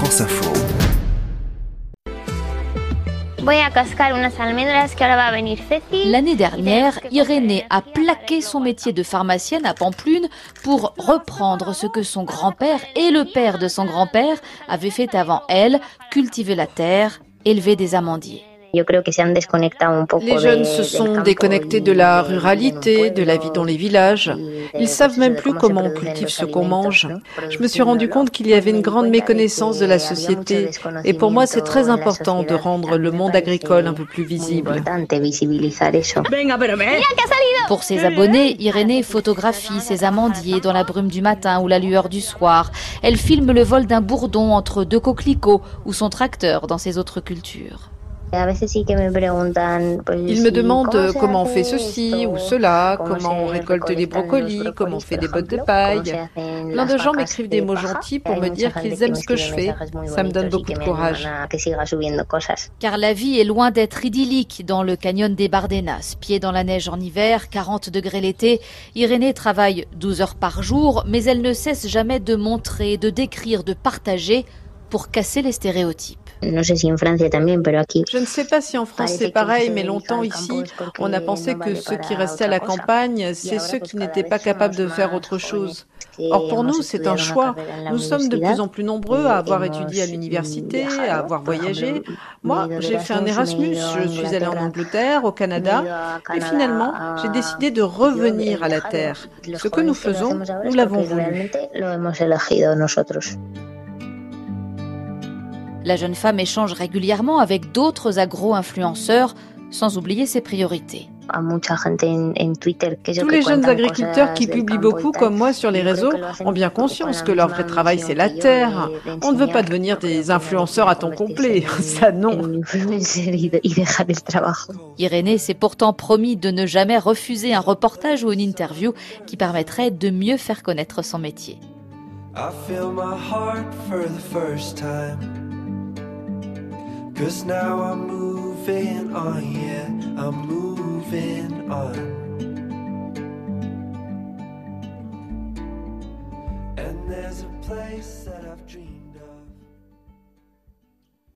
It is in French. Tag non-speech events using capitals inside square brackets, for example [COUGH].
France Info. L'année dernière, Irénée a plaqué son métier de pharmacienne à Pamplune pour reprendre ce que son grand-père et le père de son grand-père avaient fait avant elle, cultiver la terre, élever des amandiers. Les jeunes se sont déconnectés de la ruralité, de la vie dans les villages. Ils savent même plus comment on cultive ce qu'on mange. Je me suis rendu compte qu'il y avait une grande méconnaissance de la société. Et pour moi, c'est très important de rendre le monde agricole un peu plus visible. Pour ses abonnés, Irénée photographie ses amandiers dans la brume du matin ou la lueur du soir. Elle filme le vol d'un bourdon entre deux coquelicots ou son tracteur dans ses autres cultures. Ils me demandent comment on fait ceci ou cela, comment on récolte les brocolis, comment on fait des bottes de paille? Plein de gens m'écrivent des mots gentils pour me dire qu'ils aiment ce que je fais. Ça me donne beaucoup de courage. Car la vie est loin d'être idyllique dans le canyon des Bardenas. Pieds dans la neige en hiver, 40 degrés l'été, Irénée travaille 12 heures par jour, mais elle ne cesse jamais de montrer, de décrire, de partager pour casser les stéréotypes. Je ne sais pas si en France c'est pareil, mais longtemps ici, on a pensé que ceux qui restaient à la campagne, c'est ceux qui n'étaient pas capables de faire autre chose. Or pour nous, c'est un choix. Nous sommes de plus en plus nombreux à avoir étudié à l'université, à avoir voyagé. Moi, j'ai fait un Erasmus, je suis allée en Angleterre, au Canada, et finalement, j'ai décidé de revenir à la Terre. Ce que nous faisons, nous l'avons voulu. La jeune femme échange régulièrement avec d'autres agro-influenceurs, sans oublier ses priorités. Tous les jeunes agriculteurs qui publient beaucoup comme moi sur les réseaux ont bien conscience que leur vrai travail c'est la terre. On ne veut pas devenir des influenceurs à temps complet, [LAUGHS] ça non. Irénée s'est pourtant promis de ne jamais refuser un reportage ou une interview qui permettrait de mieux faire connaître son métier. Cause now I'm moving on, yeah, I'm moving on. And there's a place that I've dreamed.